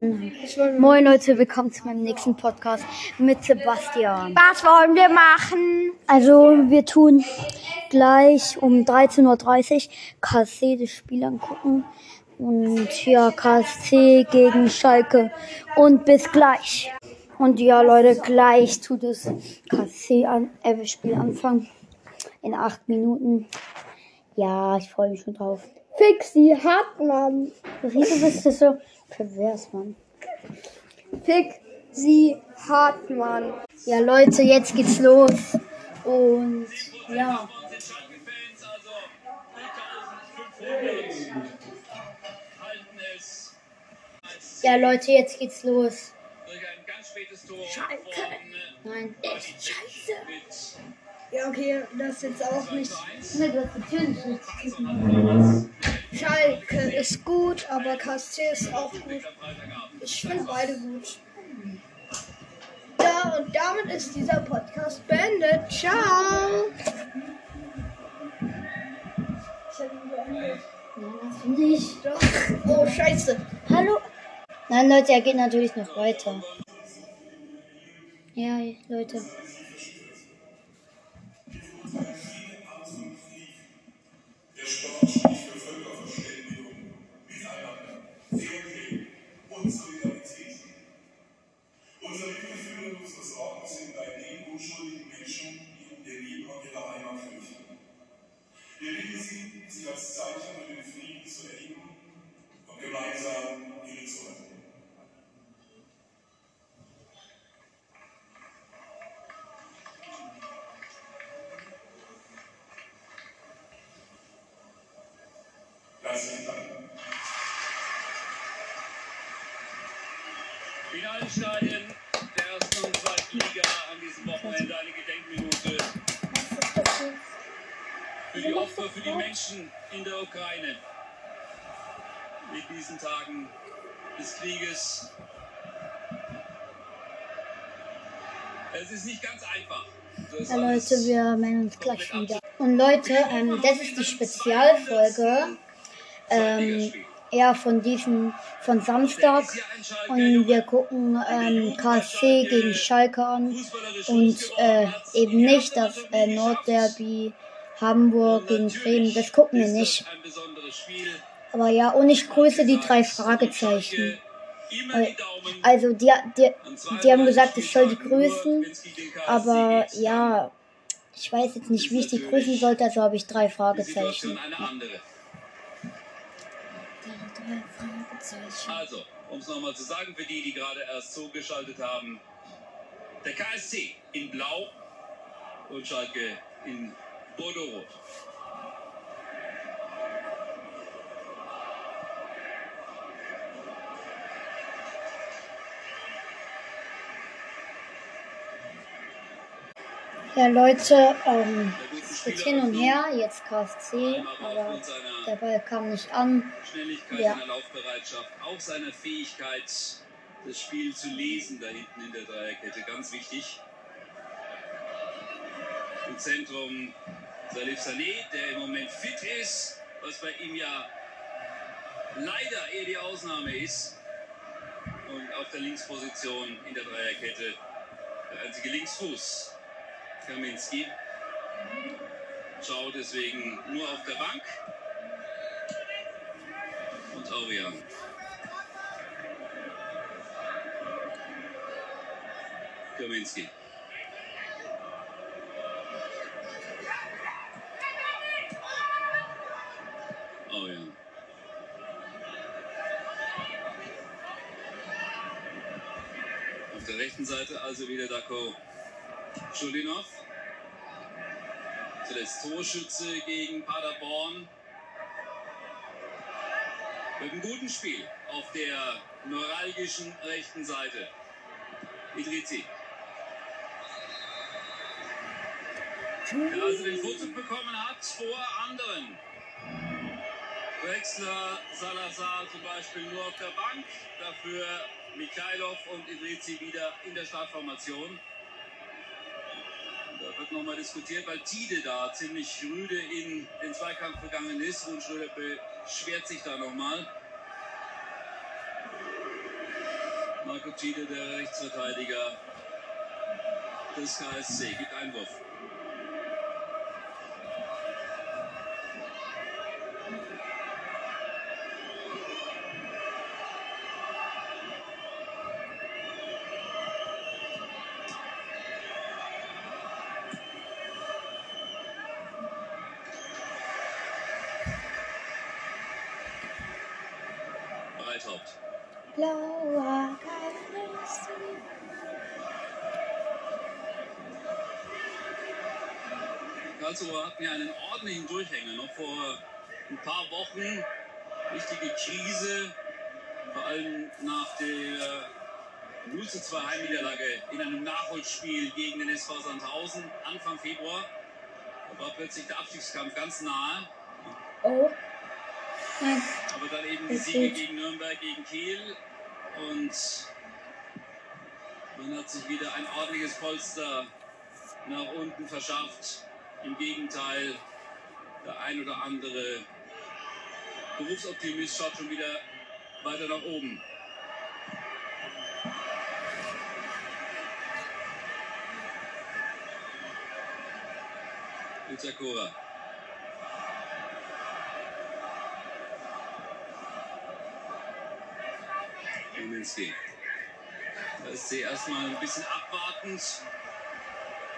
Moin Leute, willkommen zu meinem nächsten Podcast mit Sebastian. Was wollen wir machen? Also wir tun gleich um 13.30 Uhr KSC das Spiel angucken. Und ja, KSC gegen Schalke. Und bis gleich. Und ja Leute, gleich tut das KSC an, äh, Spiel anfangen. In acht Minuten. Ja, ich freue mich schon drauf. Fixi Hartmann. Wieso bist du so pervers, Mann? Fixi Hartmann. Ja, Leute, jetzt geht's los. Und ja. Ja, Leute, jetzt geht's los. Schalke. Nein. Echt scheiße. Ja, okay, das jetzt auch nicht. Ne, du hast natürlich nicht. Schalke ist gut, aber KSC ist auch gut. Ich finde beide gut. Ja, und damit ist dieser Podcast beendet. Ciao. Ich hab ihn beendet. Nein, hast nicht. Doch. Oh, scheiße. Hallo? Nein, Leute, er geht natürlich noch weiter. Ja, Leute. Der Sport Fairplay und Solidarität. Unser Mitgefühl und unsere Sorgen sind bei den unschuldigen Menschen, die um ihr Leben und ihre Heimat fürchten. Wir bitten Sie, sich als Zeichen für den Frieden zu erheben und gemeinsam ihre zu. In allen Stadien der ersten und zweiten Liga an diesem Wochenende eine Gedenkminute für die Opfer, für die Menschen in der Ukraine. In diesen Tagen des Krieges. Es ist nicht ganz einfach. Ja, Leute, wir melden uns gleich wieder. Und Leute, ähm, das ist die Spezialfolge. Ähm, ja, von diesem, von Samstag. Und wir gucken ähm, KSC gegen Schalke an. Und äh, eben nicht das äh, Nordderby Hamburg gegen Bremen. Das gucken wir nicht. Aber ja, und ich grüße die drei Fragezeichen. Also, die, die, die haben gesagt, ich soll die grüßen. Aber ja, ich weiß jetzt nicht, wie ich die grüßen sollte, also habe ich drei Fragezeichen. Situation Also, um es nochmal zu sagen, für die, die gerade erst zugeschaltet haben, der KSC in Blau und Schalke in Bordeaux-Rot. Ja, Leute, ähm, Spieler hin und her, jetzt KSC, aber der Ball kam nicht an. Schnelligkeit, Ja. seiner Laufbereitschaft, auch seiner Fähigkeit, das Spiel zu lesen da hinten in der Dreierkette, ganz wichtig. Im Zentrum Salif Sané, der im Moment fit ist, was bei ihm ja leider eher die Ausnahme ist. Und auf der Linksposition in der Dreierkette der einzige Linksfuß, Kaminski. Schaut deswegen nur auf der Bank. Und Aurian. Kaminski. Aurian. Auf der rechten Seite also wieder Dako Schulinov. Zuletzt Torschütze gegen Paderborn. Mit einem guten Spiel auf der neuralgischen rechten Seite. Idrizi. Der also den Vorzug bekommen hat vor anderen. Wechsler, Salazar zum Beispiel nur auf der Bank. Dafür Mikhailov und Idrizi wieder in der Startformation. Wird nochmal diskutiert, weil Tide da ziemlich rüde in den Zweikampf gegangen ist und Schröder beschwert sich da nochmal. Marco Gide, der Rechtsverteidiger des KSC, gibt Einwurf. Karlsruhe hatten ja einen ordentlichen Durchhänger. Noch vor ein paar Wochen richtige Krise, vor allem nach der 0 zu 2 Heimniederlage in einem Nachholspiel gegen den SV Sandhausen Anfang Februar. Da war plötzlich der Abstiegskampf ganz nahe. Oh. Nein. Aber dann eben die Siege gegen Nürnberg, gegen Kiel. Und man hat sich wieder ein ordentliches Polster nach unten verschafft. Im Gegenteil, der ein oder andere Berufsoptimist schaut schon wieder weiter nach oben. Itakura. Kaminski. Da ist sie erstmal ein bisschen abwartend.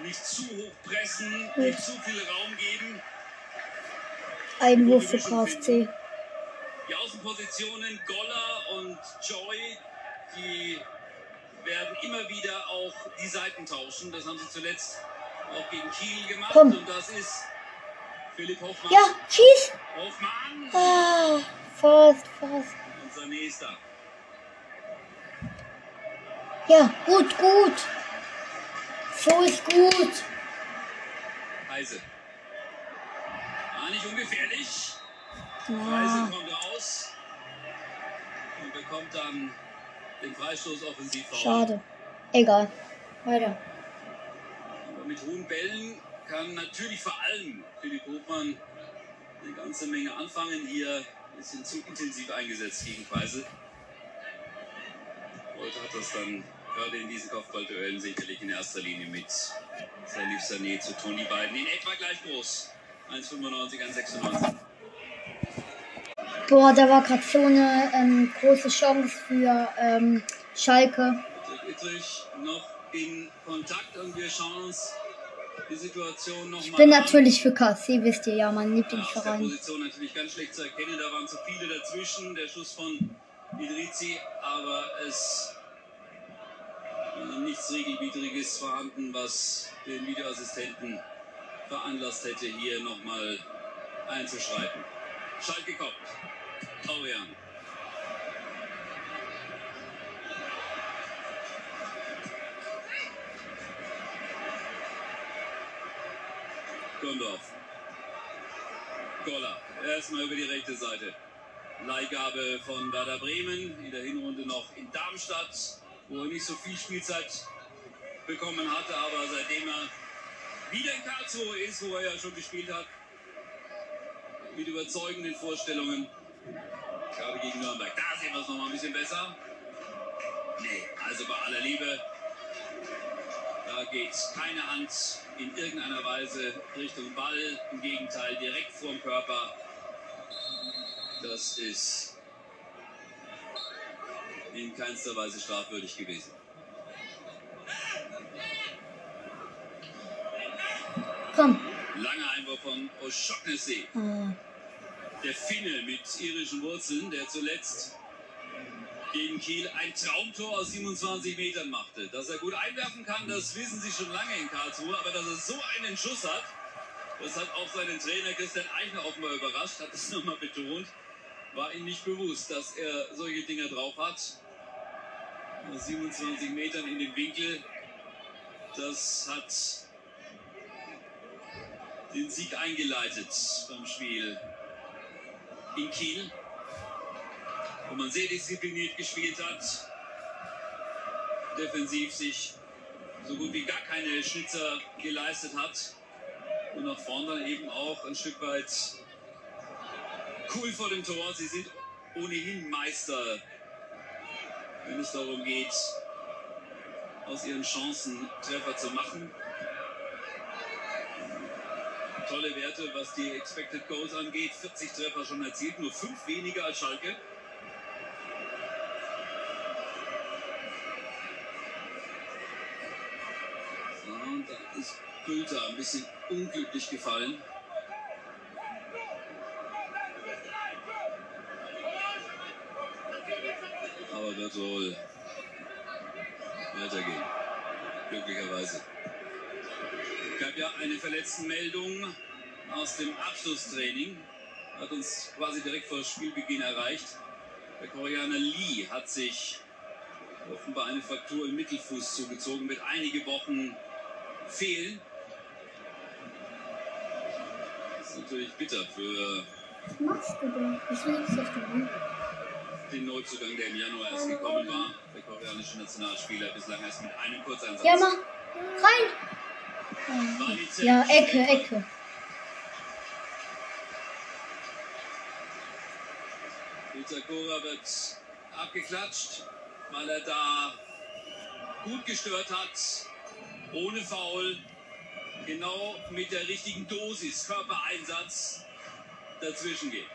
Nicht zu hoch pressen, nicht zu viel Raum geben. Einwurf für KFC. Die Außenpositionen Goller und Joy, die werden immer wieder auch die Seiten tauschen. Das haben sie zuletzt auch gegen Kiel gemacht. Komm. Und das ist Philipp Hoffmann. Ja, schieß! Hoffmann, Ah, fast, fast. unser nächster. Ja, gut, gut. So ist gut. Heise. Ah, nicht ungefährlich. Heise Ah, kommt raus und bekommt dann den Freistoß offensiv vor. schade. Egal. Weiter. Aber mit hohen Bällen kann natürlich vor allem Philipp Hofmann eine ganze Menge anfangen. Hier ein bisschen zu intensiv eingesetzt gegen Kreisel. Heute hat das dann gerade in diesen Kopfballduellen sicherlich in erster Linie mit Salif Sané zu tun. Die beiden in etwa gleich groß. 1,95, 1,96. Boah, da war gerade so eine ähm, große Chance für ähm, Schalke. Ittrich noch in Kontakt und wir schauen uns die Situation nochmal Ich bin an. natürlich für KC, wisst ihr ja, mein Ja, aus der Lieblingsverein. Position natürlich ganz schlecht zu erkennen. Da waren zu viele dazwischen. Der Schuss von Idrizi, aber es nichts Regelwidriges vorhanden, was den Videoassistenten veranlasst hätte, hier nochmal einzuschreiten. Schalke kommt. Aurian. Gondorf. Goller. Erstmal über die rechte Seite. Leihgabe von Werder Bremen. In der Hinrunde noch in Darmstadt, wo er nicht so viel Spielzeit bekommen hatte, aber seitdem er wieder in Karlsruhe ist, wo er ja schon gespielt hat, mit überzeugenden Vorstellungen. Gerade gegen Nürnberg. Da sehen wir es nochmal ein bisschen besser. Nee, also bei aller Liebe, da geht keine Hand in irgendeiner Weise Richtung Ball. Im Gegenteil, direkt vorm Körper. Das ist in keinster Weise strafwürdig gewesen. Komm. Langer Einwurf von O'Shaughnessy. Ah, Der Finne mit irischen Wurzeln, der zuletzt gegen Kiel ein Traumtor aus 27 Metern machte. Dass er gut einwerfen kann, das wissen sie schon lange in Karlsruhe, aber dass er so einen Schuss hat, das hat auch seinen Trainer Christian Eichner offenbar überrascht, hat es nochmal betont. War ihm nicht bewusst, dass er solche Dinger drauf hat. Aus 27 Metern in den Winkel. Das hat den Sieg eingeleitet beim Spiel in Kiel, wo man sehr diszipliniert gespielt hat, defensiv sich so gut wie gar keine Schnitzer geleistet hat und nach vorne eben auch ein Stück weit cool vor dem Tor. Sie sind ohnehin Meister wenn es darum geht, aus ihren Chancen Treffer zu machen. Tolle Werte, was die Expected Goals angeht. 40 Treffer schon erzielt, nur 5 weniger als Schalke. Und da ist Bülter ein bisschen unglücklich gefallen. Aber wird wohl weitergehen. Glücklicherweise. Es gab ja eine Verletztenmeldung aus dem Abschlusstraining. Hat uns quasi direkt vor Spielbeginn erreicht. Der Koreaner Lee hat sich offenbar eine Fraktur im Mittelfuß zugezogen, wird einige Wochen fehlen. Das ist natürlich bitter für Was machst du denn? Ich will jetzt auf den Boden. Den Neuzugang, der im Januar erst gekommen war. Der koreanische Nationalspieler bislang erst mit einem Kurzeinsatz. Ja, mach. Rein. Ja, Ecke, Ecke. Itakura wird abgeklatscht, weil er da gut gestört hat, ohne Foul, genau mit der richtigen Dosis Körpereinsatz dazwischen geht.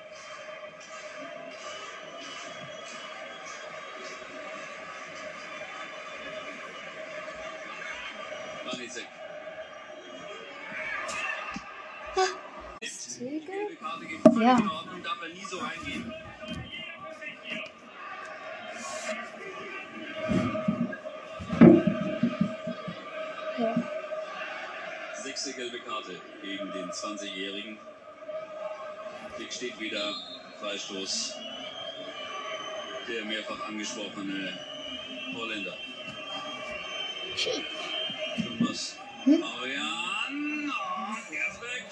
Wanizek. Gelbe Karte geht völlig Ja. in Ordnung, darf er nie so reingehen. Ja. Sechste gelbe Karte gegen den 20-Jährigen. Blick steht wieder. Freistoß. Der mehrfach angesprochene Holländer. Thomas Arian. Und er ist weg.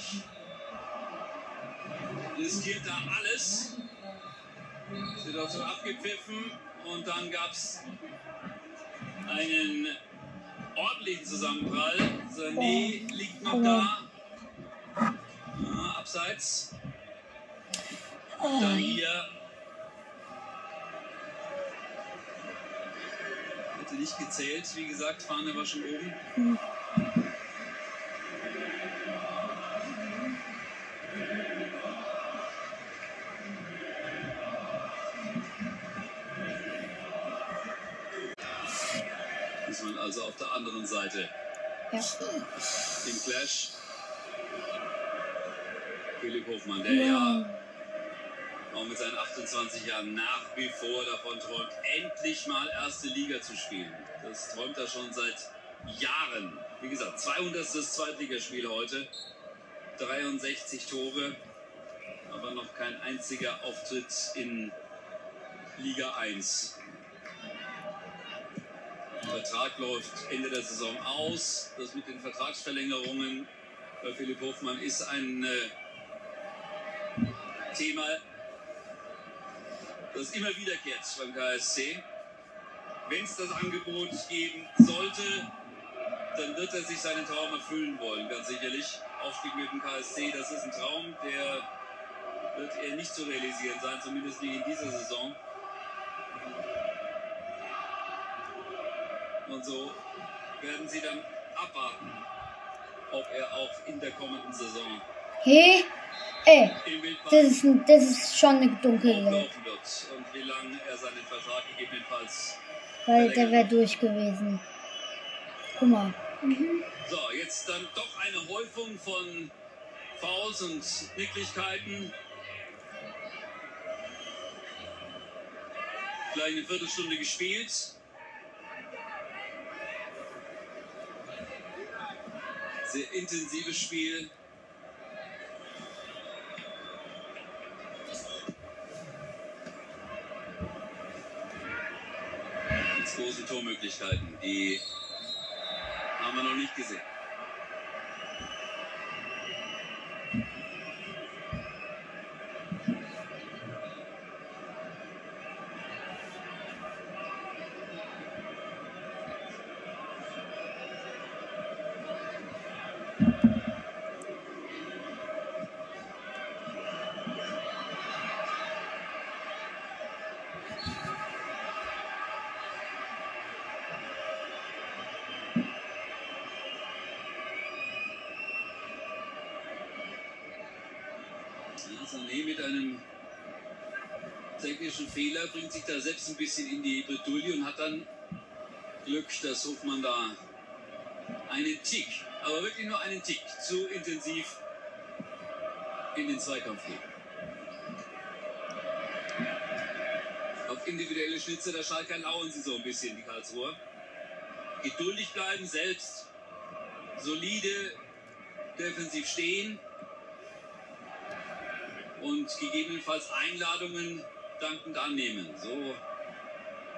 Riskiert da alles. Wird auch so abgepfiffen. Und dann gab es einen ordentlichen Zusammenprall. Sané liegt noch da. Ja, abseits. Dann hier. Hätte nicht gezählt, wie gesagt, Fahne war schon oben. Ist man also auf der anderen Seite Ja. im Clash. Philipp Hofmann, der ja auch mit seinen 28 Jahren nach wie vor davon träumt, endlich mal erste Liga zu spielen. Das träumt er schon seit Jahren. Wie gesagt, 200. Zweitligaspiel heute, 63 Tore, aber noch kein einziger Auftritt in Liga 1. Der Vertrag läuft Ende der Saison aus. Das mit den Vertragsverlängerungen bei Philipp Hofmann ist ein äh, Thema, das immer wiederkehrt beim KSC. Wenn es das Angebot geben sollte, dann wird er sich seinen Traum erfüllen wollen, ganz sicherlich. Aufstieg mit dem KSC, das ist ein Traum, der wird er nicht zu realisieren sein, zumindest nicht in dieser Saison. Und so werden sie dann abwarten, ob er auch in der kommenden Saison Hey, ey, Wildbahn das ist, das ist schon eine dunkelgelb, auflaufen wird und wie lange er seinen Vertrag gegebenenfalls. weil der wäre durch gewesen. Guck mal. So, jetzt dann doch eine Häufung von Fouls und Nicklichkeiten. Gleich eine Viertelstunde gespielt. Sehr intensives Spiel. Tormöglichkeiten, die haben wir noch nicht gesehen. Technischen Fehler bringt sich da selbst ein bisschen in die Bredouille und hat dann Glück, dass Hofmann da einen Tick, aber wirklich nur einen Tick, zu intensiv in den Zweikampf geht. Auf individuelle Schnitze der Schalker lauern sie so ein bisschen, die Karlsruher. Geduldig bleiben, selbst solide defensiv stehen und gegebenenfalls Einladungen dankend annehmen. So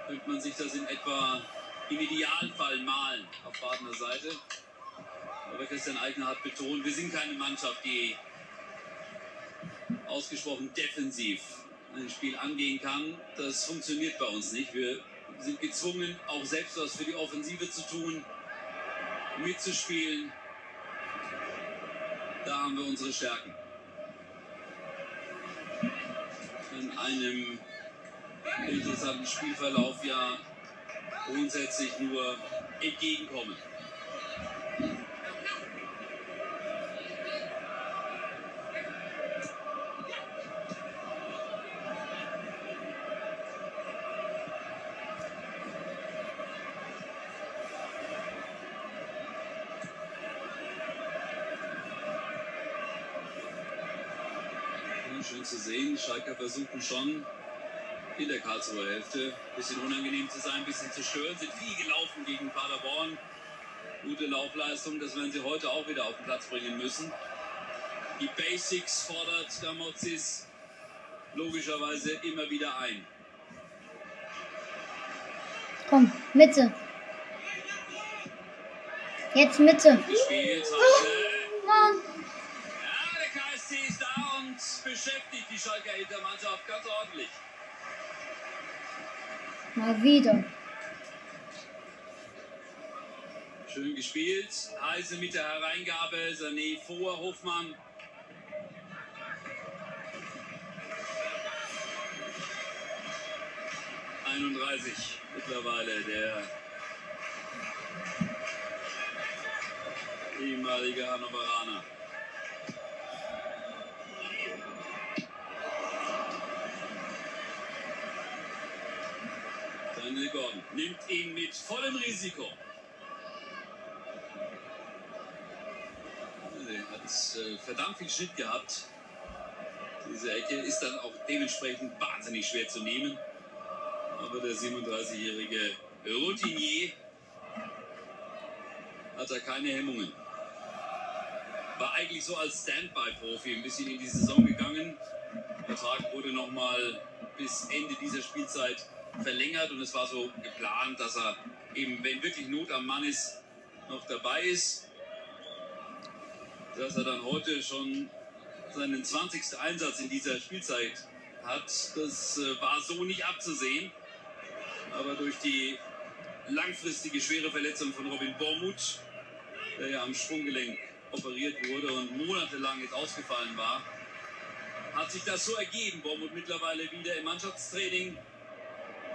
könnte man sich das in etwa im Idealfall malen auf Badener Seite. Aber Christian Eigner hat betont, wir sind keine Mannschaft, die ausgesprochen defensiv ein Spiel angehen kann. Das funktioniert bei uns nicht. Wir sind gezwungen, auch selbst was für die Offensive zu tun, mitzuspielen. Da haben wir unsere Stärken. In einem interessanten Spielverlauf ja grundsätzlich nur entgegenkommen. Schalker versuchen schon in der Karlsruher Hälfte ein bisschen unangenehm zu sein, ein bisschen zu stören, sind viel gelaufen gegen Paderborn. Gute Laufleistung, das werden sie heute auch wieder auf den Platz bringen müssen. Die Basics fordert Damozis logischerweise immer wieder ein. Komm, Mitte. Jetzt Mitte. Gespielt heute. Mann. Ja, der KSC ist da und beschäftigt die Schalker Hintermannschaft ganz ordentlich. Mal wieder. Schön gespielt. Heise mit der Hereingabe. Sané vor Hofmann. ...31 mittlerweile der ehemalige Hannoveraner. Gordon nimmt ihn mit vollem Risiko. Er hat äh, verdammt viel Schnitt gehabt. Diese Ecke ist dann auch dementsprechend wahnsinnig schwer zu nehmen. Aber der 37-jährige Routinier hat da keine Hemmungen. War eigentlich so als Standby-Profi ein bisschen in die Saison gegangen. Der Vertrag wurde nochmal bis Ende dieser Spielzeit verlängert und es war so geplant, dass er eben, wenn wirklich Not am Mann ist, noch dabei ist. Dass er dann heute schon seinen 20. Einsatz in dieser Spielzeit hat, das äh, war so nicht abzusehen. Aber durch die langfristige schwere Verletzung von Robin Bormuth, der ja am Sprunggelenk operiert wurde und monatelang jetzt ausgefallen war, hat sich das so ergeben. Bormuth mittlerweile wieder im Mannschaftstraining,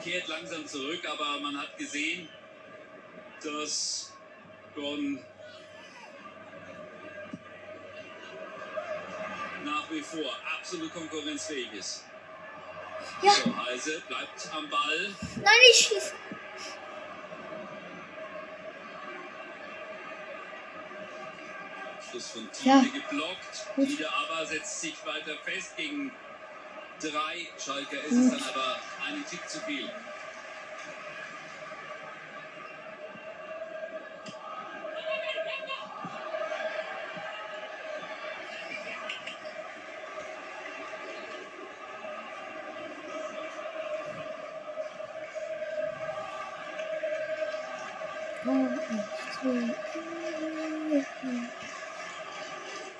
kehrt langsam zurück, aber man hat gesehen, dass Gordon nach wie vor absolut konkurrenzfähig ist. Ja. So, Heise bleibt am Ball. Nein, ich schieß. Schluss von Ja. Thiele geblockt. Gut. Wieder aber setzt sich weiter fest gegen drei Schalker. Ist es dann aber einen Tick zu viel.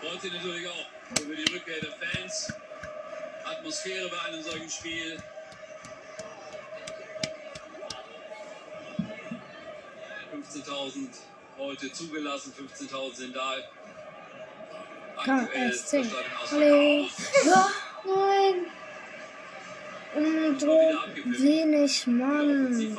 Freut sich natürlich auch über die Rückkehr der Fans. Atmosphäre bei einem solchen Spiel. ...15.000 heute zugelassen, 15.000 sind da. Aktuell ist das Stadion nein. Abgepfiffen. wenig, Mann.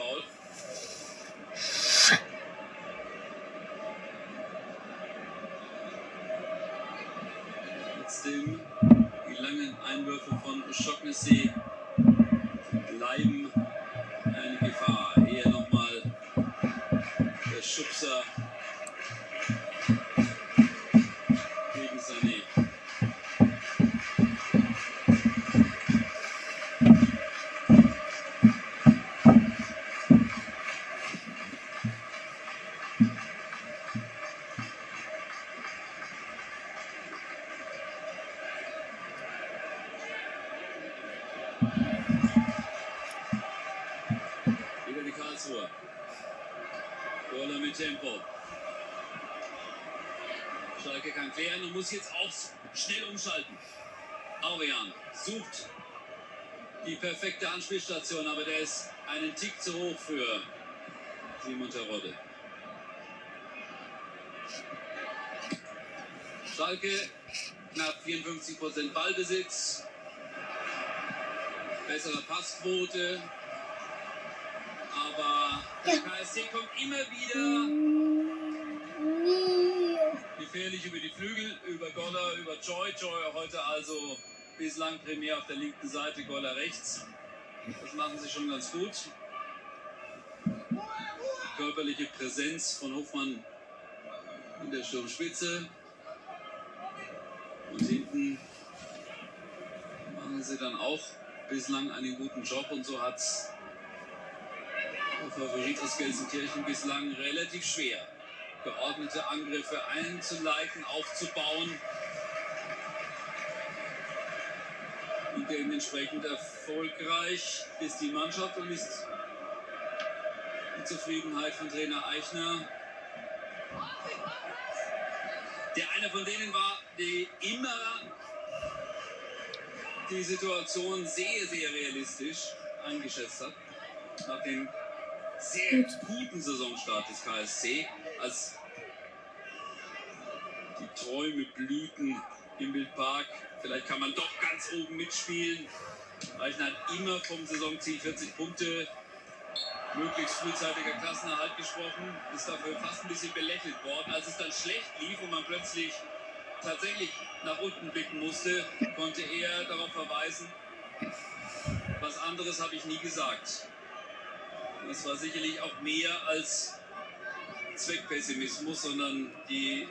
Klären und muss jetzt auch schnell umschalten. Aurian sucht die perfekte Anspielstation, aber der ist einen Tick zu hoch für Simon Terodde. Schalke knapp 54% Ballbesitz, bessere Passquote, aber der KSC kommt immer wieder. Gefährlich über die Flügel, über Goller, über Joy. Joy heute also bislang primär auf der linken Seite, Goller rechts. Das machen sie schon ganz gut. Körperliche Präsenz von Hofmann in der Sturmspitze. Und hinten machen sie dann auch bislang einen guten Job und so hat der Favorit aus Gelsenkirchen bislang relativ schwer geordnete Angriffe einzuleiten, aufzubauen und dementsprechend erfolgreich ist die Mannschaft und ist die Zufriedenheit von Trainer Eichner. Der einer von denen war, die immer die Situation sehr, sehr realistisch eingeschätzt hat. Nach dem sehr guten Saisonstart des KSC, als die Träume blühten im Wildpark. Vielleicht kann man doch ganz oben mitspielen. Eichner hat immer vom Saisonziel 40 Punkte, möglichst frühzeitiger Klassenerhalt gesprochen, ist dafür fast ein bisschen belächelt worden. Als es dann schlecht lief und man plötzlich tatsächlich nach unten blicken musste, konnte er darauf verweisen, was anderes habe ich nie gesagt. Das war sicherlich auch mehr als Zweckpessimismus, sondern die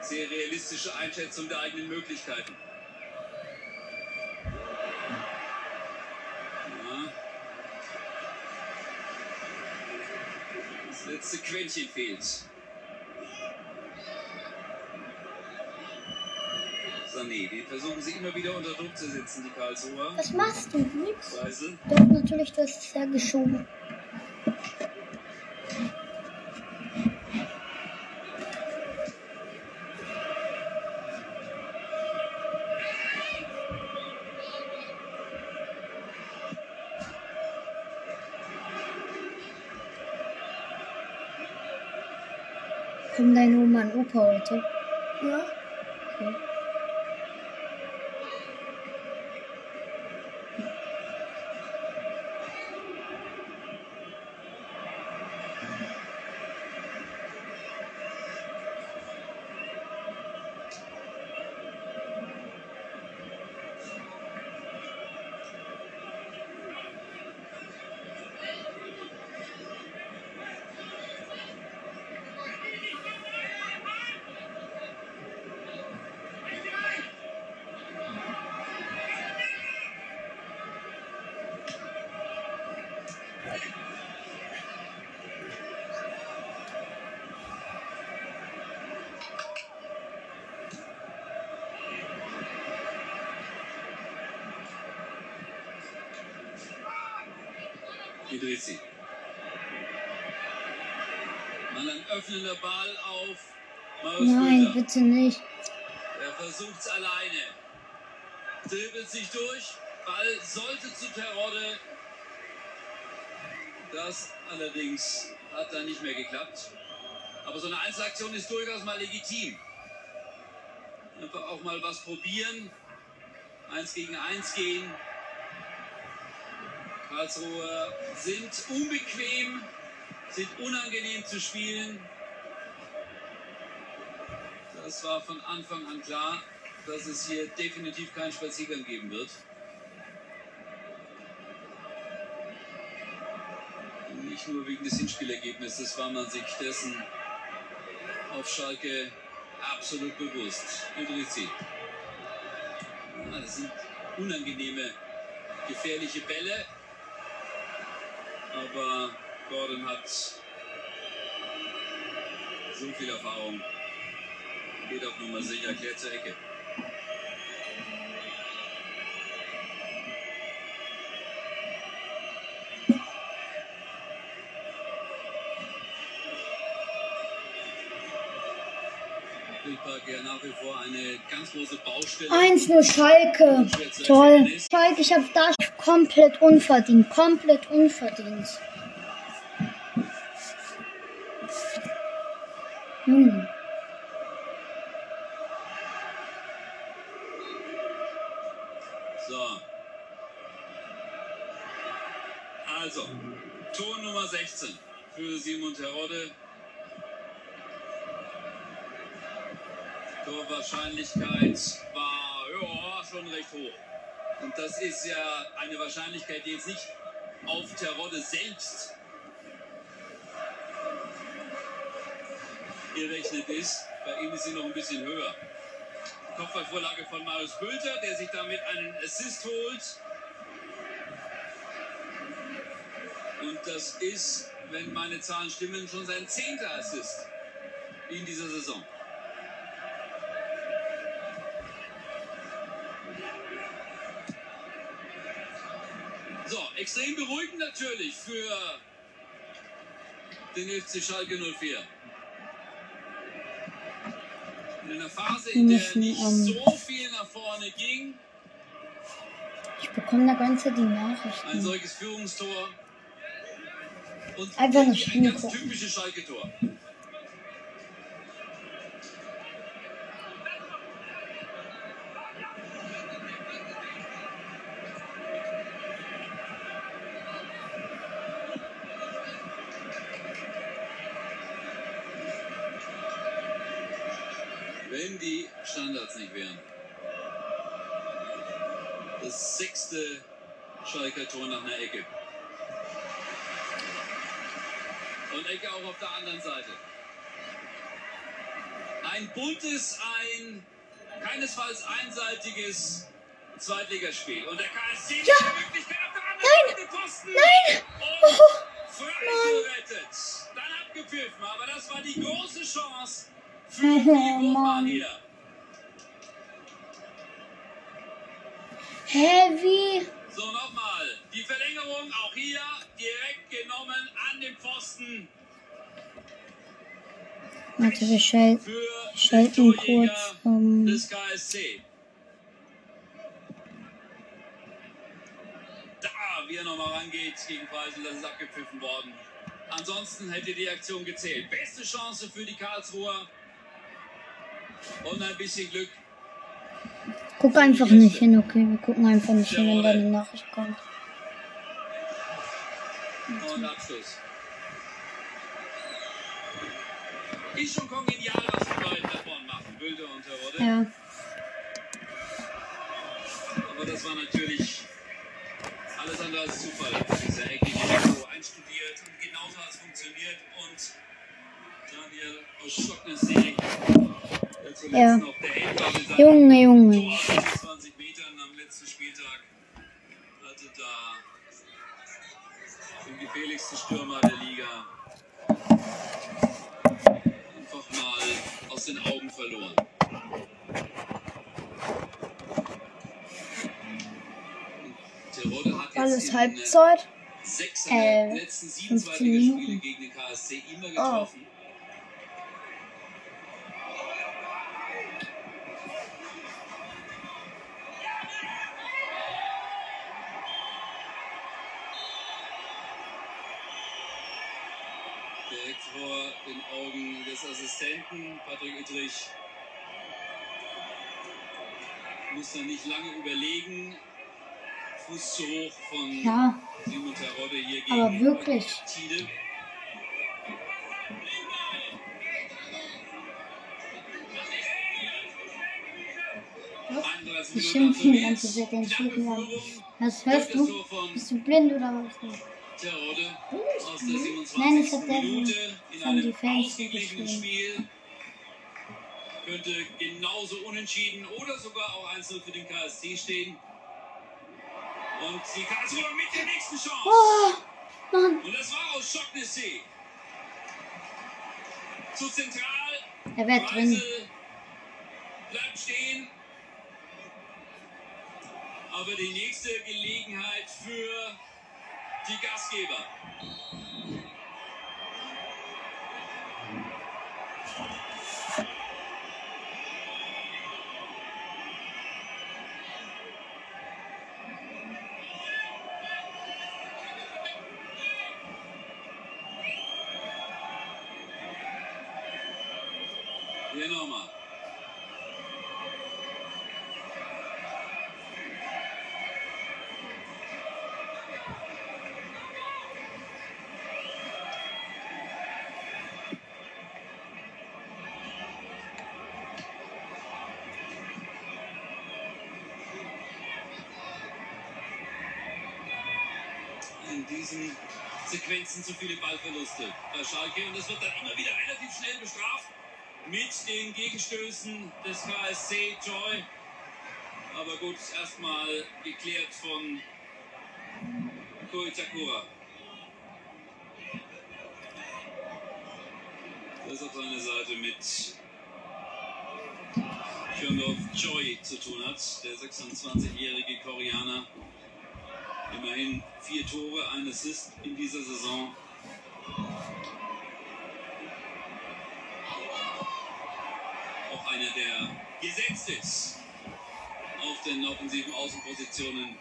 sehr realistische Einschätzung der eigenen Möglichkeiten. Ja. Das letzte Quäntchen fehlt. Sané, den versuchen sie immer wieder unter Druck zu setzen, die Karlsruher. Was machst du? Nix. Weise. Doch, natürlich, du hast es ja geschoben. Kommen deine Oma und Opa heute? Ja? Idrissi. Mal ein öffnender Ball auf Marius Nein, Müller. bitte nicht. Er versucht's alleine. Dribbelt sich durch. Ball sollte zu Terodde. Das allerdings hat dann nicht mehr geklappt. Aber so eine Einzelaktion ist durchaus mal legitim. Einfach auch mal was probieren. Eins gegen eins gehen. Karlsruher sind unbequem, sind unangenehm zu spielen. Das war von Anfang an klar, dass es hier definitiv keinen Spaziergang geben wird. Nicht nur wegen des Hinspielergebnisses war man sich dessen auf Schalke absolut bewusst. Idrissi. Ja, das sind unangenehme, gefährliche Bälle. Aber Gordon hat so viel Erfahrung. Geht auf Nummer sicher, klärt zur Ecke. Eine ganz große Baustelle. 1-0 Schalke. Toll. Schalke, ich habe da komplett unverdient. Komplett unverdient. Junge. So. Also, Tor Nummer 16 für Simon Terodde. Torwahrscheinlichkeit war ja, schon recht hoch. Und das ist ja eine Wahrscheinlichkeit, die jetzt nicht auf Terodde selbst gerechnet ist. Bei ihm ist sie noch ein bisschen höher. Kopfballvorlage von Marius Bülter, der sich damit einen Assist holt. Und das ist, wenn meine Zahlen stimmen, schon sein zehnter Assist in dieser Saison. Extrem beruhigend natürlich für den FC Schalke 04. In einer Phase, in der nicht ähm, so viel nach vorne ging, Ich bekomme da ganze die ein Nachrichten. solches Führungstor. Und Einfach eine ein ganz typisches Schalke-Tor. Seite. Ein buntes, ein keinesfalls einseitiges Zweitligaspiel. Und der KSC ja. die Möglichkeit auf der anderen Seite Posten. Nein! Und gerettet. Dann abgepfiffen. Aber das war die große Chance für die Mann. Hofmann hier. Hä, wie? So, nochmal. Die Verlängerung auch hier direkt genommen an den Pfosten Warte, wir schal schalten kurz. Ähm. Da, wie er nochmal rangeht gegen Preisel, das ist abgepfiffen worden. Ansonsten hätte die Aktion gezählt. Beste Chance für die Karlsruher. Und ein bisschen Glück. guck einfach nicht hin, okay? Wir gucken einfach nicht hin, wenn da eine Nachricht kommt. Und Abschluss. Ist schon kongenial, was die beiden davon machen, Bülter und Terodde. Ja. Aber das war natürlich alles andere als Zufall. Dieser Ecke direkt so einstudiert und genauso hat es funktioniert. Und Daniel aus Schocknessee, der Ja. Junge, Junge. Tor aus 26 Metern am letzten Spieltag, hatte da den gefährlichsten Stürmer der Liga einfach mal aus den Augen verloren. Alles Halbzeit. sechs Äh, seiner letzten sieben 15 Zweitligaspiele Minuten. gegen den KSC Oh. Vor den Augen des Assistenten Patrick Ittrich muss da nicht lange überlegen. Fuß zu hoch von Ja, Simon Terodde hier gegen aber wirklich. Tide. Die schimpfen die ganze Zeit den Typen an. Was hörst du? Bist du blind oder was? Terodde aus der Nein, 27. das hat der von die einem Fans geschrieben. Spiel. Könnte genauso unentschieden oder sogar auch einzeln für den KSC stehen. Und die Karlsruher mit der nächsten Chance. Oh. Und das war aus Schocknessee. Zu zentral. Er wäre drin. Bleibt stehen. Aber die nächste Gelegenheit für die Gastgeber. Sequenzen zu viele Ballverluste bei Schalke. Und das wird dann immer wieder relativ schnell bestraft mit den Gegenstößen des KSC Joy. Aber gut, erstmal geklärt von Koitakura. Das auf seiner Seite mit Fjondorf Joy zu tun hat, der 26-jährige Koreaner. Immerhin vier Tore, ein Assist in dieser Saison. Auch einer, der gesetzt ist auf den offensiven Außenpositionen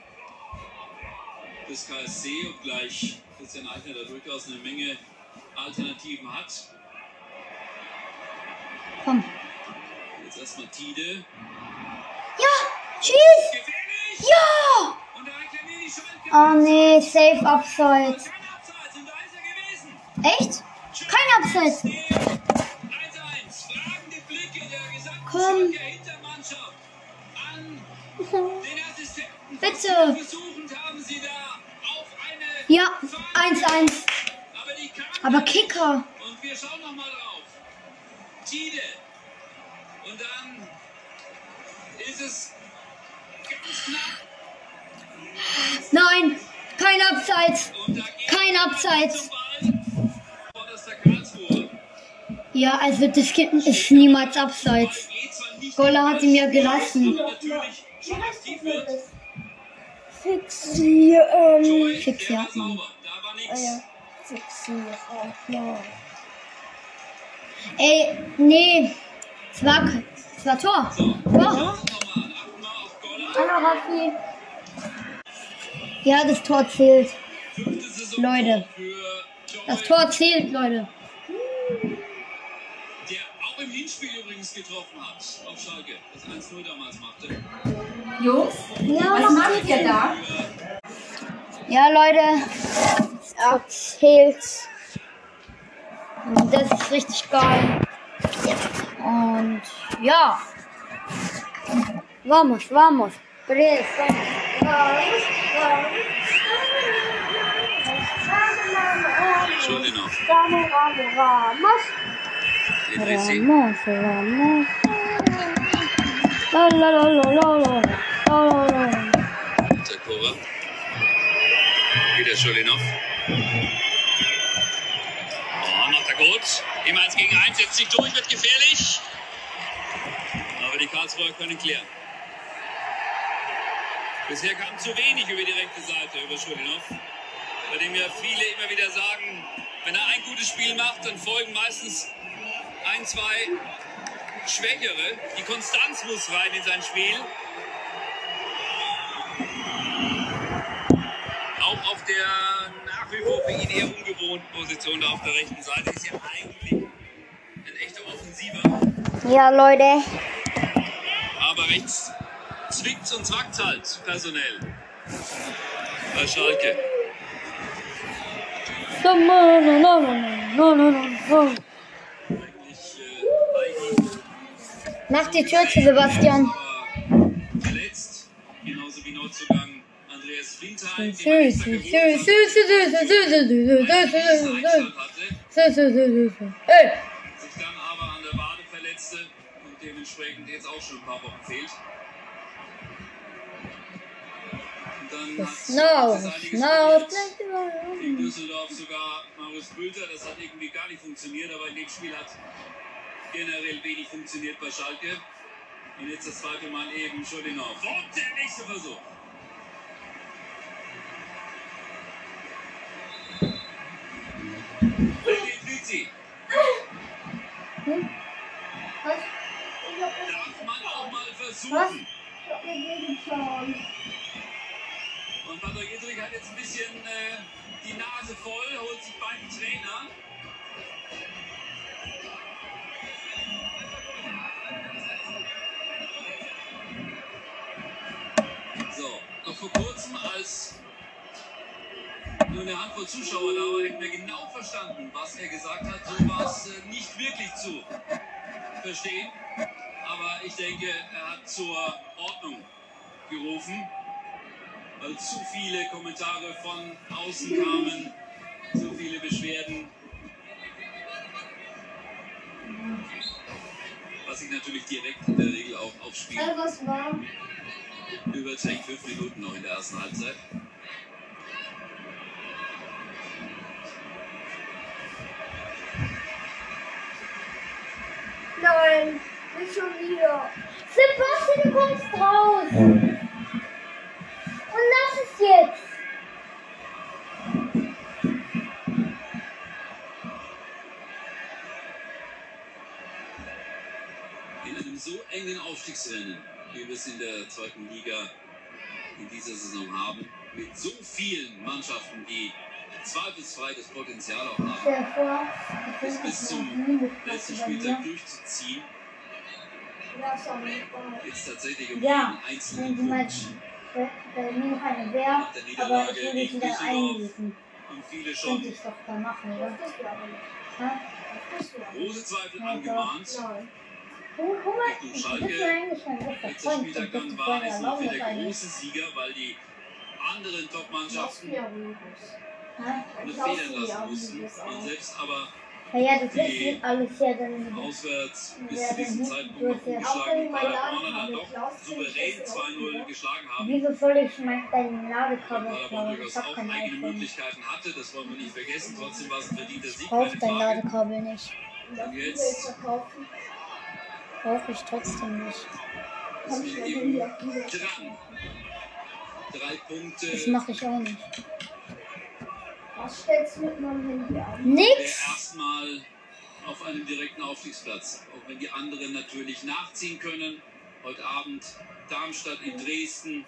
des KSC, obgleich Christian Eichner da durchaus eine Menge Alternativen hat. Komm. Jetzt erstmal Tide. Ja! Gefährlich! Ja! Oh nee, safe Upside. Echt? Kein Upside. 1-1. Fragende Blicke der gesamten Komm. Bitte. Ja, Fahne 1-1. Aber. Kicker. Und wir schauen nochmal drauf. Tide. Und dann ist es ganz knapp. Nein, kein geht Kein Karlsruhe. Ja, also das ist niemals nicht Gola hat ihn ja gelassen. Fixi, ähm, Joy, Fix, der ja, war Mann. sauber. Da war nichts. ja. Fixi, auch, ja. Ey, nee. Es war, es war Tor. Tor. Hallo, Raffi. Ja, das Tor zählt. Leute. Das Tor zählt, Leute. der auch im Hinspiel übrigens getroffen hat auf Schalke, das 1-0 damals machte. Jungs, was macht ihr da? Ja, Leute. Es zählt. Und Das ist richtig geil. Und ja. Vamos, vamos. Tres, vamos. Vamos, vamos. Idrissi. Vamos, vamos. La la la la la la. La la. Zakora. Wieder Schulinov. Oh, macht er gut. Im 1 gegen 1 setzt sich durch, wird gefährlich. Aber die Karlsruher können klären. Bisher kam zu wenig über die rechte Seite, über Schulinov. Bei dem ja viele immer wieder sagen, wenn er ein gutes Spiel macht, dann folgen meistens ein, zwei schwächere. Die Konstanz muss rein in sein Spiel. Auch auf der nach wie vor für ihn eher ungewohnten Position da auf der rechten Seite ist ja eigentlich ein echter Offensiver. Ja, Leute. Aber rechts zwickt's und zwackt's halt personell. Bei Schalke. Äh, Mach die Tür zu, Sebastian. verletzt. Genauso wie Neuzugang Andreas Winter, den Sü, man extra sü, geholt sü, hat, sü, sü, sü, sü, sü, sü, sü, weil er sü, einen sü, gewissen sü, Einstand hatte, sü, sü, sü, sü, sü. Ey, sich dann aber an der Wade verletzte und dementsprechend jetzt auch schon ein paar Wochen fehlt. Und dann hat Snow, es einiges Snow, probiert. Gegen Düsseldorf sogar Marius Bülter, das hat irgendwie gar nicht funktioniert, aber in dem Spiel hat generell wenig funktioniert bei Schalke. Und jetzt das zweite Mal eben Schulinov. Und der nächste Versuch. René Trizi. Darf man auch mal versuchen. Und Patrick Jedrich hat jetzt ein bisschen äh, die Nase voll, holt sich beiden Trainer. So, noch vor kurzem, als nur eine Handvoll Zuschauer da war, hätten wir genau verstanden, was er gesagt hat. So war es äh, nicht wirklich zu verstehen. Aber ich denke, er hat zur Ordnung gerufen weil zu viele Kommentare von außen kamen, so viele Beschwerden. Was sich natürlich direkt in der Regel auch aufspielt. Was war? Übertake fünf Minuten noch in der ersten Halbzeit. Nein, nicht schon wieder. Sebastian, du kommst raus. Lass es jetzt. In einem so engen Aufstiegsrennen, wie wir es in der zweiten Liga in dieser Saison haben, mit so vielen Mannschaften, die zweifelsfrei das Potenzial auch haben, es bis zum letzten Spieltag mir. durchzuziehen, jetzt tatsächlich um Ja, jeden einzelnen Punkt. Bei bei mir noch eine wäre, Nach der aber ich Düsseldorf einlesen. Und viele Könnte ich doch da machen, oder? Das tust du aber nicht. Das tust du angemahnt. Guck mal, ich bin eigentlich mein bester Freund. Ich bin der große Sieger, weil die anderen Top-Mannschaften eine Federn lassen mussten. Man selbst aber Ja, ja, das ist alles ja dann. auswärts bis Ja, zu diesem Zeitpunkt du noch hast ja- ungeschlagen Auch wenn die mein Paderborner dann Ladekabel doch souverän kriegst du das auch 2-0 wieder. geschlagen haben. Wieso soll ich mein dein Ladekabel klauen? Ich hab auch kein eigene. Möglichkeiten hatte, das wollen wir nicht vergessen. Trotzdem war es ein verdienter Sieg, Ich keine brauch dein. Ladekabel nicht. Und jetzt-. Brauche ich trotzdem nicht. Du dein eben dran. Drei Punkte. Das mache ich auch nicht. Was stellst du mit meinem Handy an? der Nix! erstmal auf einem direkten Aufstiegsplatz. Auch wenn die anderen natürlich nachziehen können. Heute Abend Darmstadt in Dresden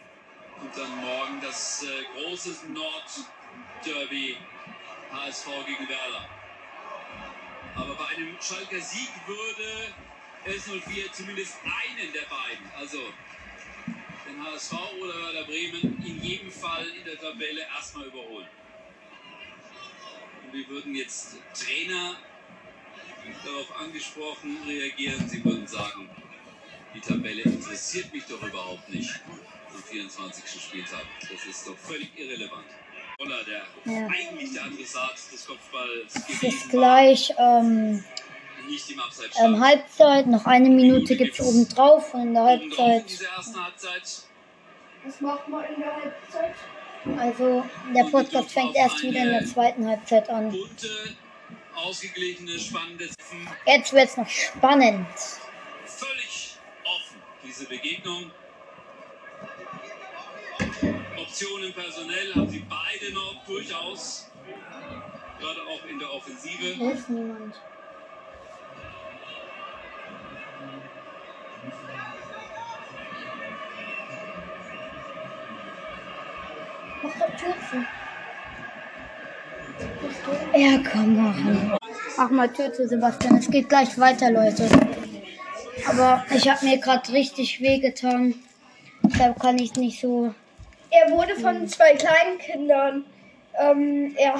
und dann morgen das äh, große Nordderby HSV gegen Werder. Aber bei einem Schalker Sieg würde S04 zumindest einen der beiden, also den HSV oder Werder Bremen, in jedem Fall in der Tabelle erstmal überholen. Und wir würden jetzt Trainer darauf angesprochen reagieren. Sie würden sagen, die Tabelle interessiert mich doch überhaupt nicht am 24. Spieltag. Das ist doch völlig irrelevant. Oller, der Ja. eigentlich der Adressat des Kopfballs Es ist gleich ähm, nicht im Abseits ähm. Halbzeit. Noch eine Minute gibt es obendrauf. Und in der Halbzeit. Was macht man in der Halbzeit? Also der Podcast fängt erst wieder in der zweiten Halbzeit an. Bunte, ausgeglichene, spannende, Jetzt wird es noch spannend. völlig offen, diese Begegnung. Optionen personell haben sie beide noch durchaus, gerade auch in der Offensive. Hier ist niemand. Ja, komm, machen. Mach mal Tür zu, Sebastian. Es geht gleich weiter, Leute. Aber ich habe mir gerade richtig wehgetan. Deshalb kann ich nicht so. Er wurde von zwei kleinen Kindern. Ähm, er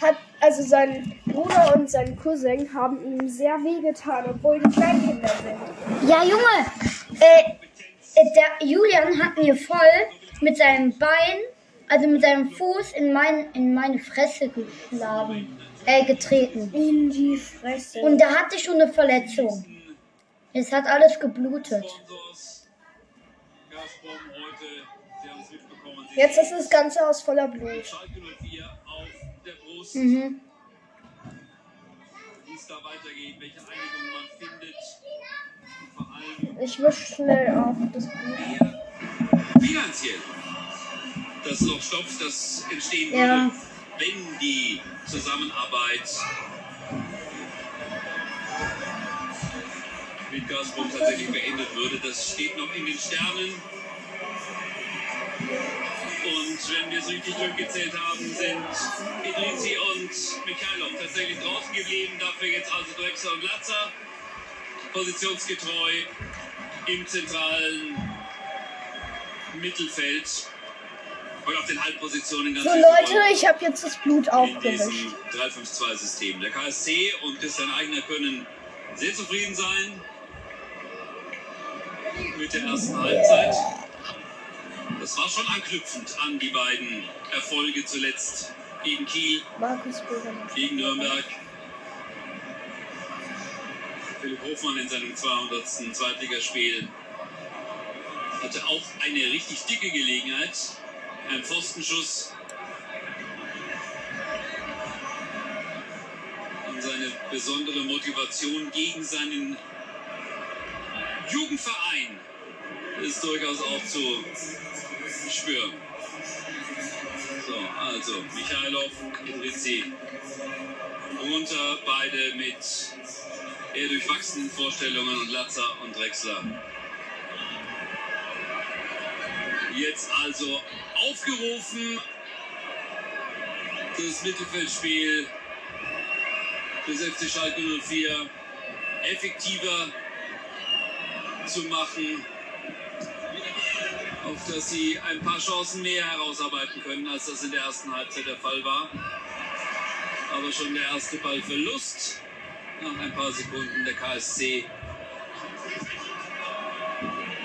hat, also sein Bruder und sein Cousin haben ihm sehr wehgetan, obwohl die Kleinkinder sind. Ja, Junge! Äh, äh, der Julian hat mir voll mit seinem Bein, also mit seinem Fuß in, mein, in meine Fresse geschlagen. Äh, getreten. In die Fresse. Und da hatte ich schon eine Verletzung. Es hat alles geblutet. Jetzt ist das ganze Haus voller Blut. Schalke 04 auf der Brust. Mhm. Ich wisch schnell auf das Blut. finanziell das Loch stopft, das entstehen würde, Ja. wenn die Zusammenarbeit mit Gazprom tatsächlich beendet würde. Das steht noch in den Sternen. Und wenn wir es richtig durchgezählt haben, sind Idrizi und Mikhailov tatsächlich draußen geblieben. Dafür jetzt also Drexler und Latzer positionsgetreu im zentralen Mittelfeld. Und auf den Halbpositionen ganz So Leute, ich habe jetzt das Blut aufgewischt. diesem 3-5-2-System. Der KSC und Christian Eigner können sehr zufrieden sein mit der ersten Halbzeit. Das war schon anknüpfend an die beiden Erfolge zuletzt gegen Kiel, gegen Nürnberg. Philipp Hofmann in seinem 200. Zweitligaspiel hatte auch eine richtig dicke Gelegenheit. Ein Pfostenschuss. Und seine besondere Motivation gegen seinen Jugendverein ist durchaus auch zu spüren. So, also Michailov, Rizzi runter, beide mit eher durchwachsenen Vorstellungen und Latzer und Drexler. Jetzt also aufgerufen, das Mittelfeldspiel des FC Schalke 04 effektiver zu machen, auf dass sie ein paar Chancen mehr herausarbeiten können, als das in der ersten Halbzeit der Fall war. Aber schon der erste Ballverlust nach ein paar Sekunden der KSC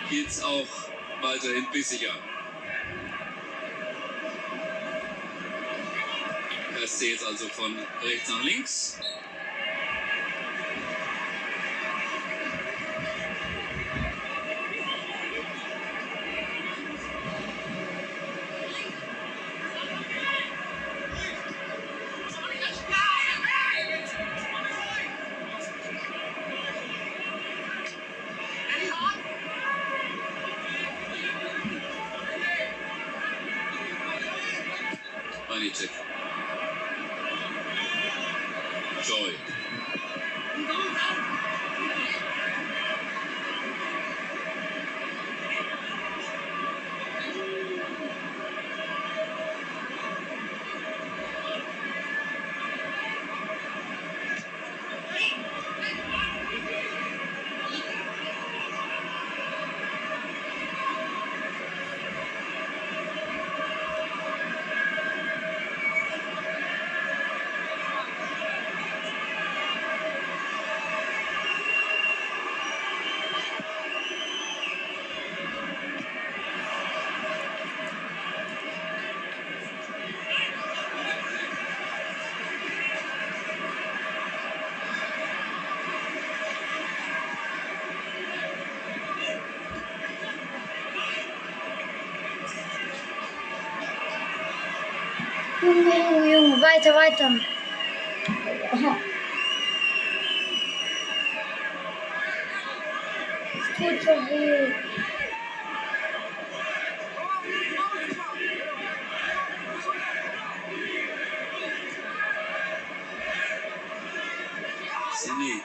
geht's auch weiterhin bissiger. KSC jetzt also von rechts nach links. Sané.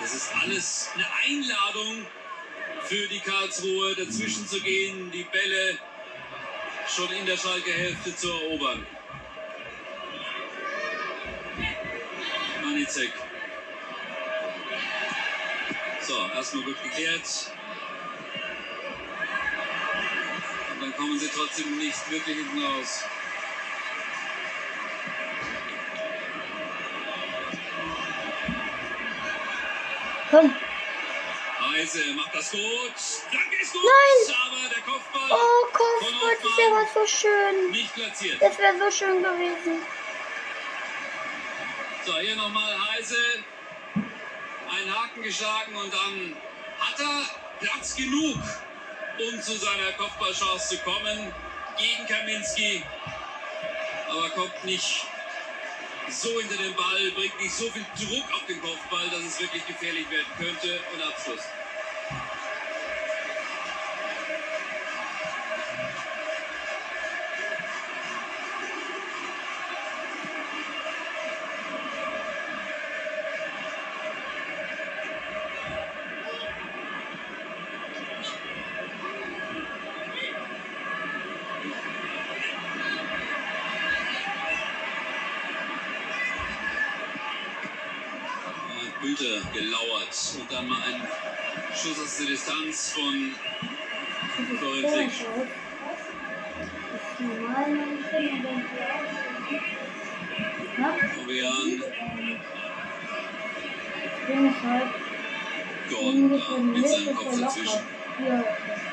Das ist alles eine Einladung für die Karlsruhe, dazwischen zu gehen, die Bälle schon in der Schalke-Hälfte zu erobern. Manizek. So, erstmal gut geklärt. Und dann kommen sie trotzdem nicht wirklich hinten raus. Komm. Heise macht das gut. Danke ist gut. Nein. Aber der Kopfball Oh, Kopfball, das wäre so schön. nicht platziert. Das wäre so schön gewesen. So, hier nochmal Heise. Einen Haken geschlagen und dann hat er Platz genug, um zu seiner Kopfballchance zu kommen gegen Kaminski. Aber kommt nicht so hinter den Ball, bringt nicht so viel Druck auf den Kopfball, dass es wirklich gefährlich werden könnte. Und Abschluss. Den ist halt ungefähr mit seinem Mitte Kopf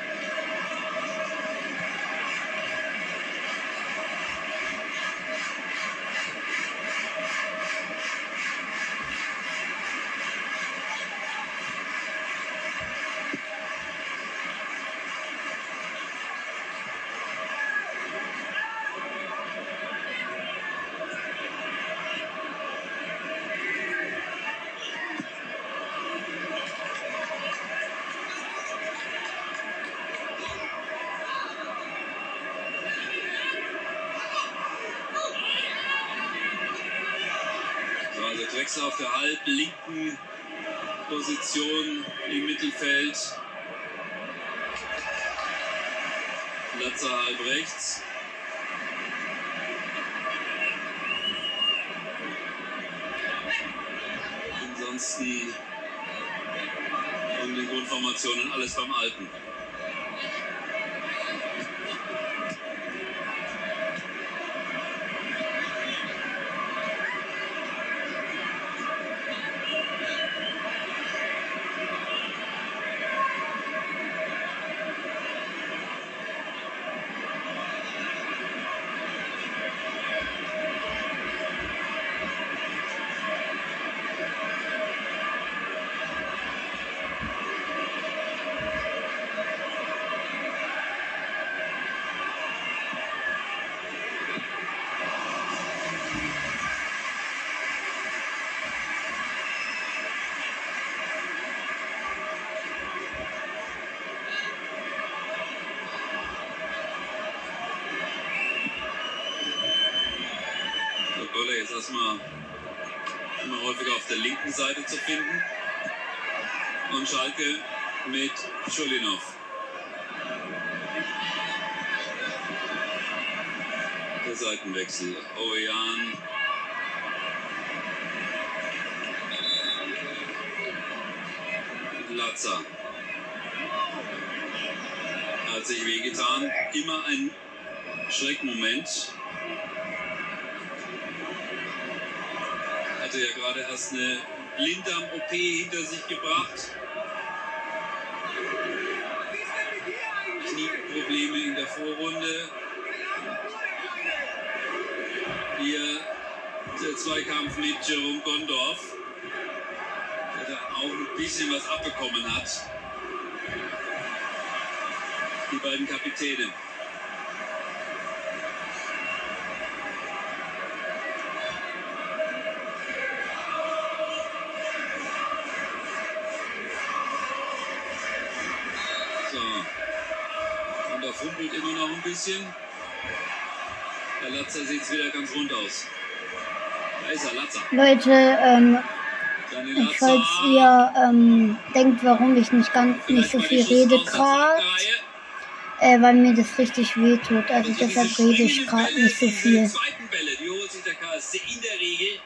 jetzt erstmal immer häufiger auf der linken Seite zu finden. Und Schalke mit Schulinov. Der Seitenwechsel. Ovejan. Latza. Hat sich wehgetan. Immer ein Schreckmoment. Ja gerade erst eine Blinddarm-OP hinter sich gebracht. Knieprobleme in der Vorrunde. Hier der Zweikampf mit Jerome Gondorf, der da auch ein bisschen was abbekommen hat. Die beiden Kapitäne. Bisschen. Der Latzer sieht wieder ganz rund aus. Da ist er, Latzer. Leute, ähm, Daniel falls ihr ähm, denkt, warum ich nicht ganz nicht Vielleicht so mal viel rede gerade, äh, weil mir das richtig weh tut. Also Also deshalb rede ich gerade nicht so viel. Bälle, die holt sich der KSC in der Regel.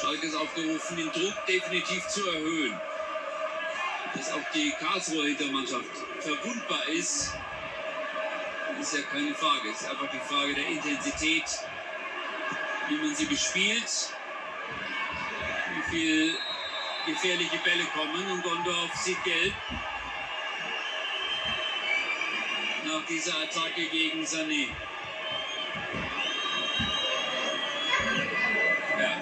Schalke ist aufgerufen, den Druck definitiv zu erhöhen. Dass auch die Karlsruher Hintermannschaft verwundbar ist, ist ja keine Frage. Es ist einfach die Frage der Intensität, wie man sie bespielt, wie viel gefährliche Bälle kommen und Gondorf sieht gelb. Nach dieser Attacke gegen Sané. Ja.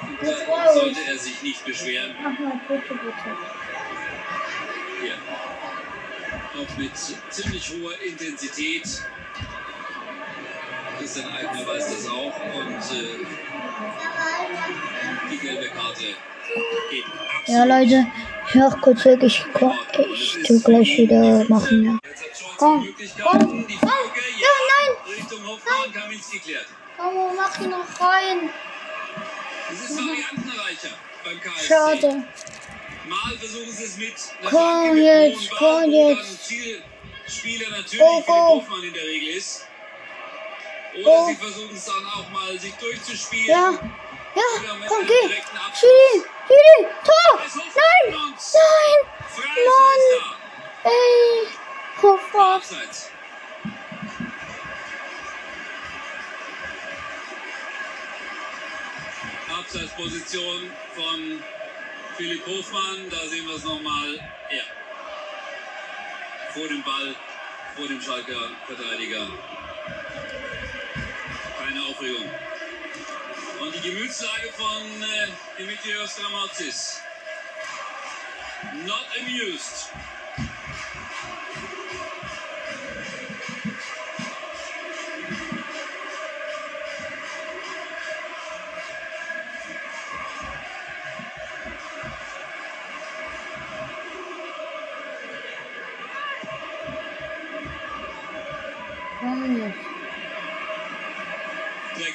Und da sollte er sich nicht beschweren. Mach mal bitte, bitte. Auch mit ziemlich hoher Intensität. Christian Eigner weiß das auch. Und äh, die gelbe Karte geht. Ja, Leute, ich mach kurz weg. Ich, ich tu gleich wieder machen. Ja. Komm. Die Frage, ja, nein. Klärt. Komm, mach ihn noch rein. Es ist variantenreicher beim KSC. Schade. Mal versuchen sie es mit einer Komm jetzt, komm jetzt. Zielspieler natürlich Philipp go. Hofmann in der Regel ist. Oder Go. sie versuchen es dann auch mal sich durchzuspielen. Ja. Ja, komm, geh. Schiri, Schiri, Tor. Nein, nein, Mann. Ey. Oh, fuck. Abseits. Abseitsposition von Philipp Hofmann. Da sehen wir es nochmal. Ja. Vor dem Ball, vor dem Schalker Verteidiger. Keine Aufregung. Und die Gemütslage von äh, Dimitrios Dramatis. Not amused.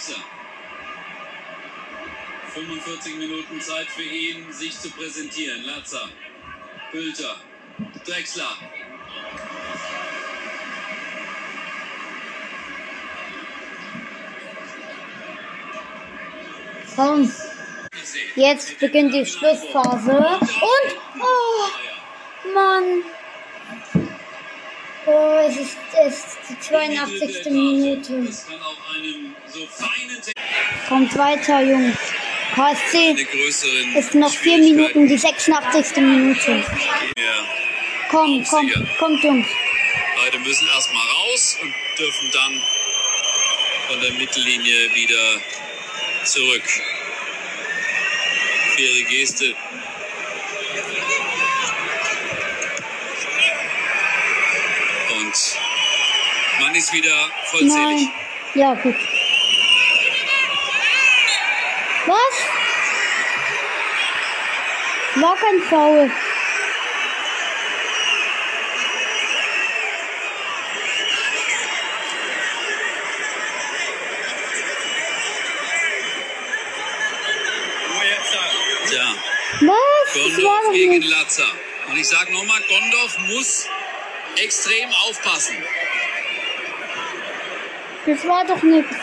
Drexler. 45 Minuten Zeit für ihn, sich zu präsentieren. Latzer, Bülter, Drexler. Komm. Jetzt beginnt die Schlussphase. Und, oh, Mann. Oh, es ist, es ist die 82. Minute. Das kann auch einem Kommt weiter, Jungs. KSC ist noch vier Minuten, die 86. Minute. Komm, komm, kommt, Jungs. beide müssen erstmal raus und dürfen dann von der Mittellinie wieder zurück. Faire Geste. Und man ist wieder vollzählig. Nein. Ja, gut. Was? War kein Foul. Tja, Was? Gondorf gegen nicht. Latzer. Und ich sage nochmal, Gondorf muss extrem aufpassen. Das war doch nichts.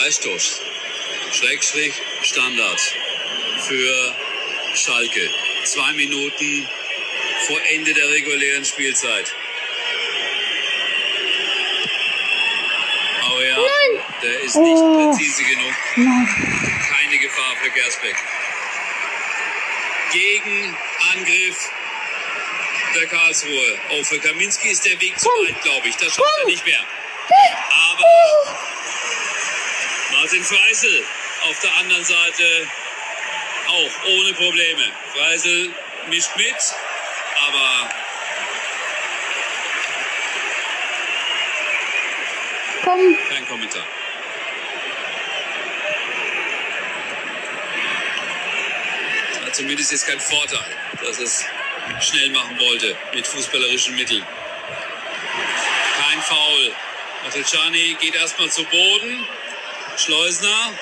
Freistoß. Schrägstrich Standard für Schalke. Zwei Minuten vor Ende der regulären Spielzeit. Aber ja, der ist nicht Oh. präzise genug. Nein. Keine Gefahr für Gersbeck. Gegen Angriff der Karlsruhe. Oh, für Kaminski ist der Weg zu weit, glaube ich. Das schafft er Komm. nicht mehr. Martin Freisel auf der anderen Seite auch ohne Probleme. Freisel mischt mit, aber Komm. kein Kommentar. Hat zumindest jetzt kein Vorteil, dass es schnell machen wollte mit fußballerischen Mitteln. Kein Foul. Matelchani geht erstmal zu Boden. Schleusner.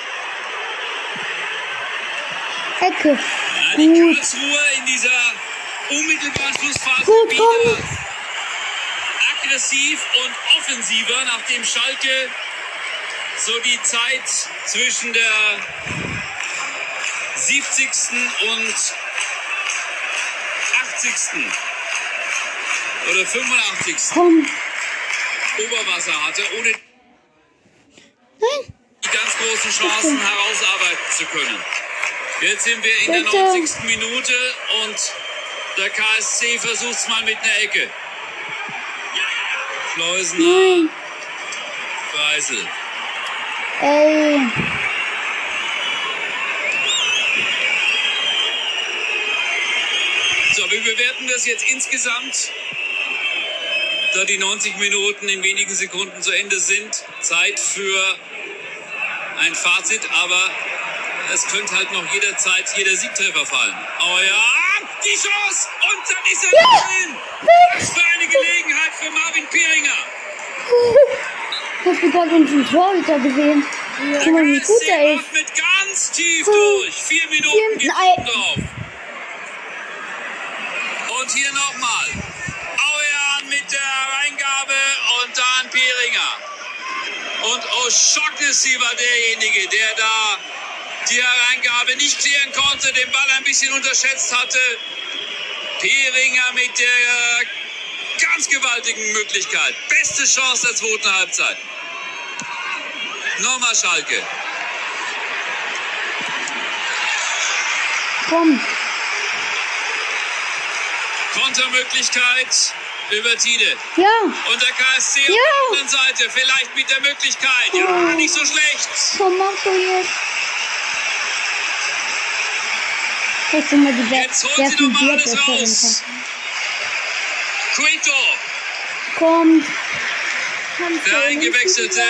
Ecke. Ja, die Gut. Karlsruhe in dieser unmittelbaren Schlussphase Gut, wieder aggressiv und offensiver, nachdem Schalke so die Zeit zwischen der 70. und 80. oder 85. Komm. Oberwasser hatte, ohne Nein. die ganz großen Chancen herausarbeiten zu können. Jetzt sind wir in der Bitte. 90. Minute und der KSC versucht es mal mit einer Ecke. Freisel. Ey. So, wir bewerten das jetzt insgesamt, da die 90 Minuten in wenigen Sekunden zu Ende sind. Zeit für ein Fazit, aber es könnte halt noch jederzeit jeder Siegtreffer fallen. Oh ja, die Chance und dann ist er drin. Was für eine Gelegenheit für Marvin Pieringer. Hast du gerade unseren Torhüter gesehen? Guck mal, wie gut KSC er ist. mit ganz tief durch. Vier Minuten Vier- geht nein. drauf. Und hier nochmal. O'Shaughnessy war derjenige, der da die Hereingabe nicht klären konnte, den Ball ein bisschen unterschätzt hatte. Peringer mit der ganz gewaltigen Möglichkeit. Beste Chance der zweiten Halbzeit. Nochmal Schalke. Komm. Kontermöglichkeit über Tide. Ja. Und der KSC auf Ja. der anderen Seite. Vielleicht mit der Möglichkeit. Ja, nicht so schlecht. Komm, mach du jetzt. Mal, die Jetzt holt wer sie nochmal wird alles raus. Quito, Kommt. der Eingewechselte,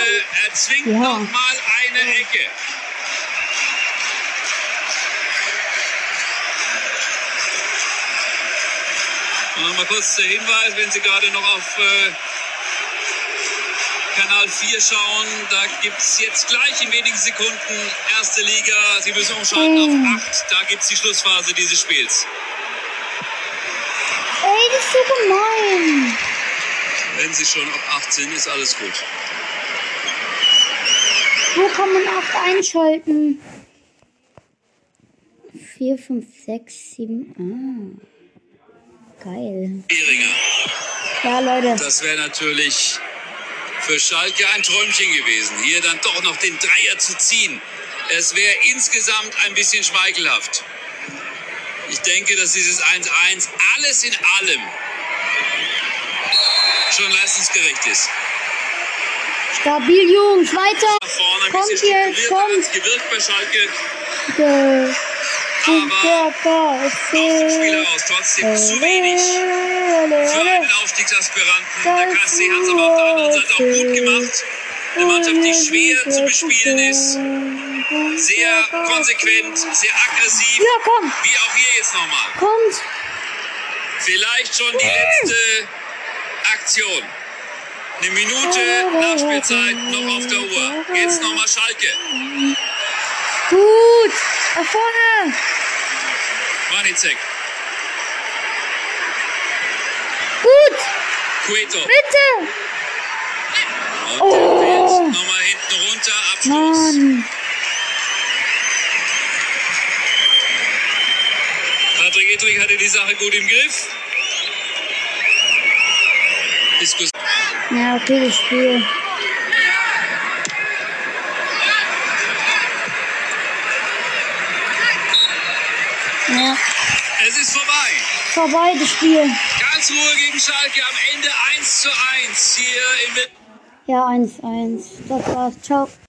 erzwingt Ja. nochmal eine Ecke. Nochmal kurz der Hinweis, wenn Sie gerade noch auf äh, Kanal 4 schauen, da gibt es jetzt gleich in wenigen Sekunden erste Liga. Sie müssen umschalten auf 8. Da gibt es die Schlussphase dieses Spiels. Ey, das ist so gemein. Wenn Sie schon auf 8 sind, ist alles gut. Wo kann man 8 einschalten? 4, 5, 6, 7. Ah. Geil. Ja, Leute. Das wäre natürlich für Schalke ein Träumchen gewesen, hier dann doch noch den Dreier zu ziehen. Es wäre insgesamt ein bisschen schmeichelhaft. Ich denke, dass dieses 1-1 alles in allem schon leistungsgerecht ist. Stabil, Jungs. Weiter. Kommt jetzt, kommt. gewirkt bei Schalke, Der aber dem Spiel heraus trotzdem zu wenig für einen Aufstiegsaspiranten. Der KSC hat es aber auf der anderen Seite auch gut gemacht. Eine Mannschaft, die schwer zu bespielen ist. Sehr konsequent, sehr aggressiv. Ja, komm. Wie auch hier jetzt nochmal. Kommt. Vielleicht schon die letzte Aktion. Eine Minute Nachspielzeit noch auf der Uhr. Jetzt nochmal Schalke. Gut. Da vorne. Manicek. Gut. Cueto. Bitte. Und Oh. fällt nochmal hinten runter. Abschluss. Mann. Patrick Edrich hatte die Sache gut im Griff. Diskus Ja, okay, das Spiel. Ja, es ist vorbei. vorbei das Spiel. Ganz Ruhe gegen Schalke am Ende 1 zu 1 hier Wil- Ja, 1-1. Das war's. Ciao.